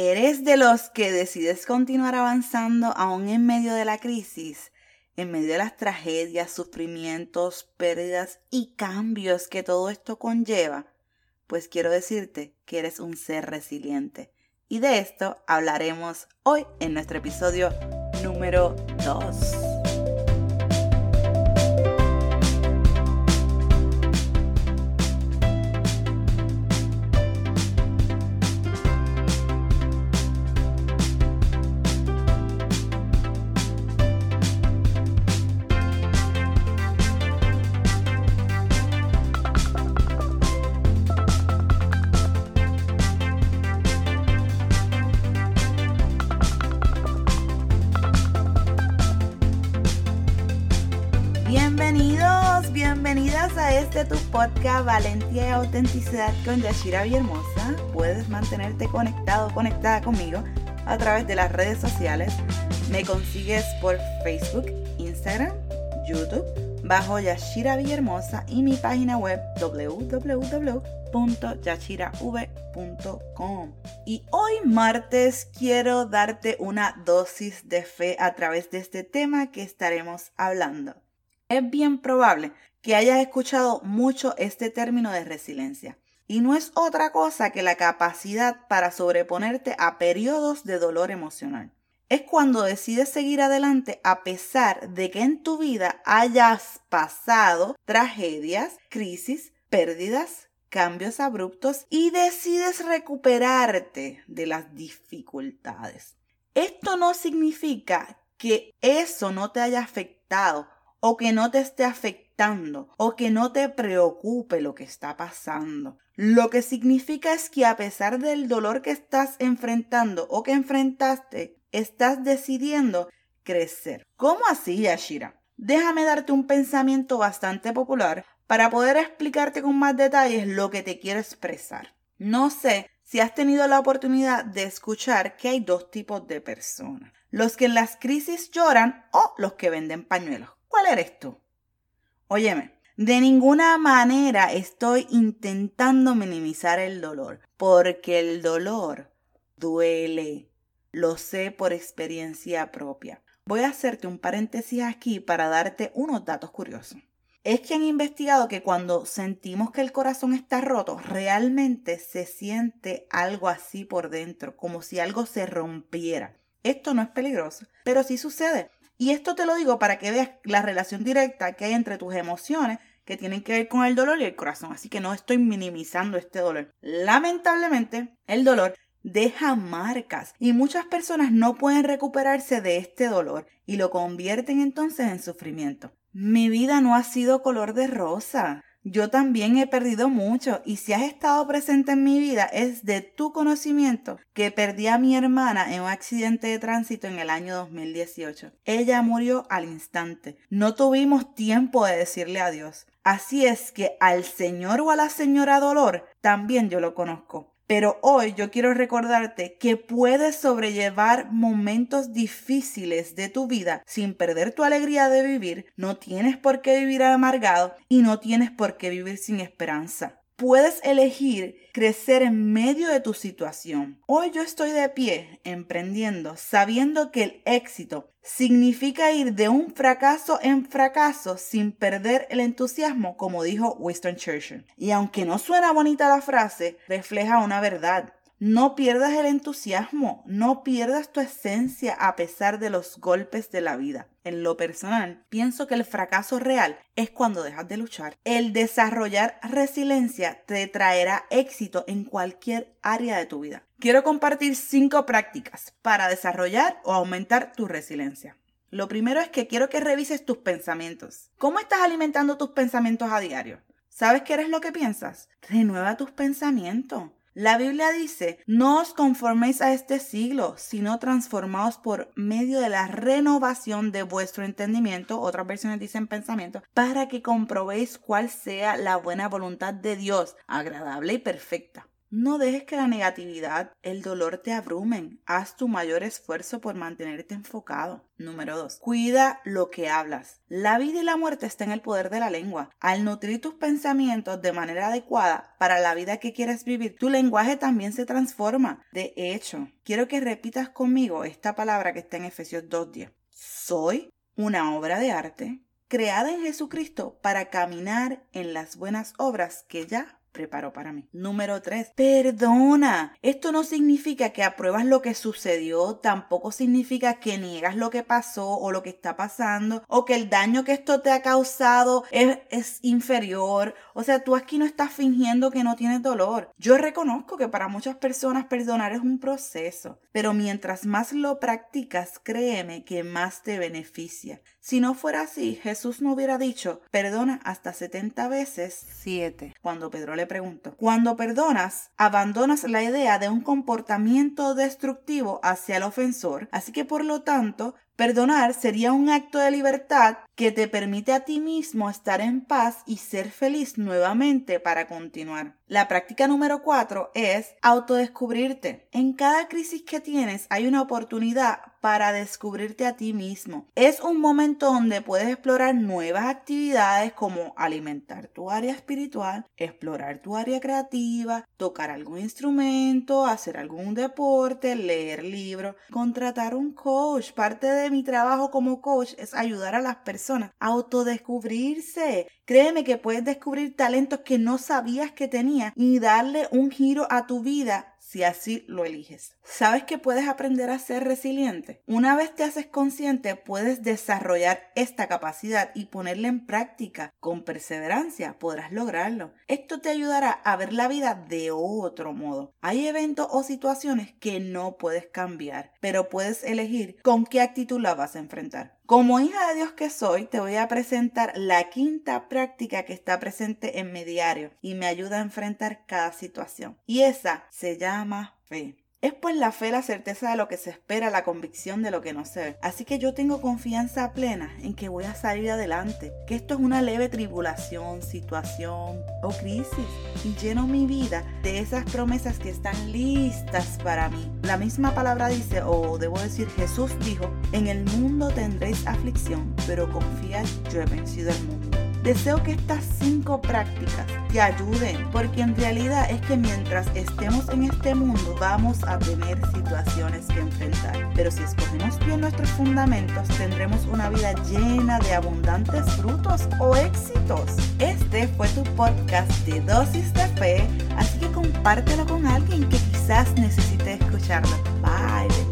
¿Eres de los que decides continuar avanzando aún en medio de la crisis? En medio de las tragedias, sufrimientos, pérdidas y cambios que todo esto conlleva, pues quiero decirte que eres un ser resiliente. Y de esto hablaremos hoy en nuestro episodio número 2. Este tu podcast Valentía y Autenticidad con Yashira Hermosa. Puedes mantenerte conectado, conectada conmigo a través de las redes sociales. Me consigues por Facebook, Instagram, YouTube, bajo Yashira Villahermosa y mi página web www.yashirav.com. Y hoy martes quiero darte una dosis de fe a través de este tema que estaremos hablando. Es bien probable que hayas escuchado mucho este término de resiliencia. Y no es otra cosa que la capacidad para sobreponerte a periodos de dolor emocional. Es cuando decides seguir adelante a pesar de que en tu vida hayas pasado tragedias, crisis, pérdidas, cambios abruptos y decides recuperarte de las dificultades. Esto no significa que eso no te haya afectado o que no te esté afectando o que no te preocupe lo que está pasando. Lo que significa es que a pesar del dolor que estás enfrentando o que enfrentaste, estás decidiendo crecer. ¿Cómo así, Yashira? Déjame darte un pensamiento bastante popular para poder explicarte con más detalles lo que te quiero expresar. No sé si has tenido la oportunidad de escuchar que hay dos tipos de personas. Los que en las crisis lloran o los que venden pañuelos. ¿Cuál eres tú? Óyeme, de ninguna manera estoy intentando minimizar el dolor, porque el dolor duele. Lo sé por experiencia propia. Voy a hacerte un paréntesis aquí para darte unos datos curiosos. Es que han investigado que cuando sentimos que el corazón está roto, realmente se siente algo así por dentro, como si algo se rompiera. Esto no es peligroso, pero sí sucede. Y esto te lo digo para que veas la relación directa que hay entre tus emociones que tienen que ver con el dolor y el corazón. Así que no estoy minimizando este dolor. Lamentablemente, el dolor deja marcas y muchas personas no pueden recuperarse de este dolor y lo convierten entonces en sufrimiento. Mi vida no ha sido color de rosa. Yo también he perdido mucho y si has estado presente en mi vida es de tu conocimiento que perdí a mi hermana en un accidente de tránsito en el año 2018. Ella murió al instante. No tuvimos tiempo de decirle adiós. Así es que al señor o a la señora Dolor también yo lo conozco. Pero hoy yo quiero recordarte que puedes sobrellevar momentos difíciles de tu vida sin perder tu alegría de vivir, no tienes por qué vivir amargado y no tienes por qué vivir sin esperanza. Puedes elegir crecer en medio de tu situación. Hoy yo estoy de pie emprendiendo, sabiendo que el éxito significa ir de un fracaso en fracaso sin perder el entusiasmo, como dijo Winston Churchill. Y aunque no suena bonita la frase, refleja una verdad. No pierdas el entusiasmo, no pierdas tu esencia a pesar de los golpes de la vida. En lo personal, pienso que el fracaso real es cuando dejas de luchar. El desarrollar resiliencia te traerá éxito en cualquier área de tu vida. Quiero compartir cinco prácticas para desarrollar o aumentar tu resiliencia. Lo primero es que quiero que revises tus pensamientos. ¿Cómo estás alimentando tus pensamientos a diario? ¿Sabes qué eres lo que piensas? Renueva tus pensamientos. La Biblia dice, no os conforméis a este siglo, sino transformaos por medio de la renovación de vuestro entendimiento, otras versiones dicen pensamiento, para que comprobéis cuál sea la buena voluntad de Dios, agradable y perfecta. No dejes que la negatividad, el dolor te abrumen. Haz tu mayor esfuerzo por mantenerte enfocado. Número 2. Cuida lo que hablas. La vida y la muerte están en el poder de la lengua. Al nutrir tus pensamientos de manera adecuada para la vida que quieres vivir, tu lenguaje también se transforma. De hecho, quiero que repitas conmigo esta palabra que está en Efesios 2.10. Soy una obra de arte creada en Jesucristo para caminar en las buenas obras que ya preparó para mí. Número 3. Perdona. Esto no significa que apruebas lo que sucedió, tampoco significa que niegas lo que pasó o lo que está pasando o que el daño que esto te ha causado es, es inferior. O sea, tú aquí no estás fingiendo que no tienes dolor. Yo reconozco que para muchas personas perdonar es un proceso, pero mientras más lo practicas, créeme que más te beneficia. Si no fuera así, Jesús no hubiera dicho, perdona hasta 70 veces 7, cuando Pedro le preguntó. Cuando perdonas, abandonas la idea de un comportamiento destructivo hacia el ofensor, así que por lo tanto, Perdonar sería un acto de libertad que te permite a ti mismo estar en paz y ser feliz nuevamente para continuar. La práctica número cuatro es autodescubrirte. En cada crisis que tienes hay una oportunidad para descubrirte a ti mismo. Es un momento donde puedes explorar nuevas actividades como alimentar tu área espiritual, explorar tu área creativa, tocar algún instrumento, hacer algún deporte, leer libros, contratar un coach. Parte de mi trabajo como coach es ayudar a las personas a autodescubrirse. Créeme que puedes descubrir talentos que no sabías que tenías y darle un giro a tu vida si así lo eliges. ¿Sabes que puedes aprender a ser resiliente? Una vez te haces consciente, puedes desarrollar esta capacidad y ponerla en práctica. Con perseverancia podrás lograrlo. Esto te ayudará a ver la vida de otro modo. Hay eventos o situaciones que no puedes cambiar, pero puedes elegir con qué actitud la vas a enfrentar. Como hija de Dios que soy, te voy a presentar la quinta práctica que está presente en mi diario y me ayuda a enfrentar cada situación. Y esa se llama fe. Es pues la fe la certeza de lo que se espera, la convicción de lo que no se ve. Así que yo tengo confianza plena en que voy a salir adelante, que esto es una leve tribulación, situación o crisis y lleno mi vida de esas promesas que están listas para mí. La misma palabra dice, o debo decir Jesús dijo, en el mundo tendréis aflicción, pero confiad, yo he vencido el mundo. Deseo que estas cinco prácticas te ayuden, porque en realidad es que mientras estemos en este mundo vamos a tener situaciones que enfrentar. Pero si escogemos bien nuestros fundamentos, tendremos una vida llena de abundantes frutos o éxitos. Este fue tu podcast de dosis de fe, así que compártelo con alguien que quizás necesite escucharlo. Bye.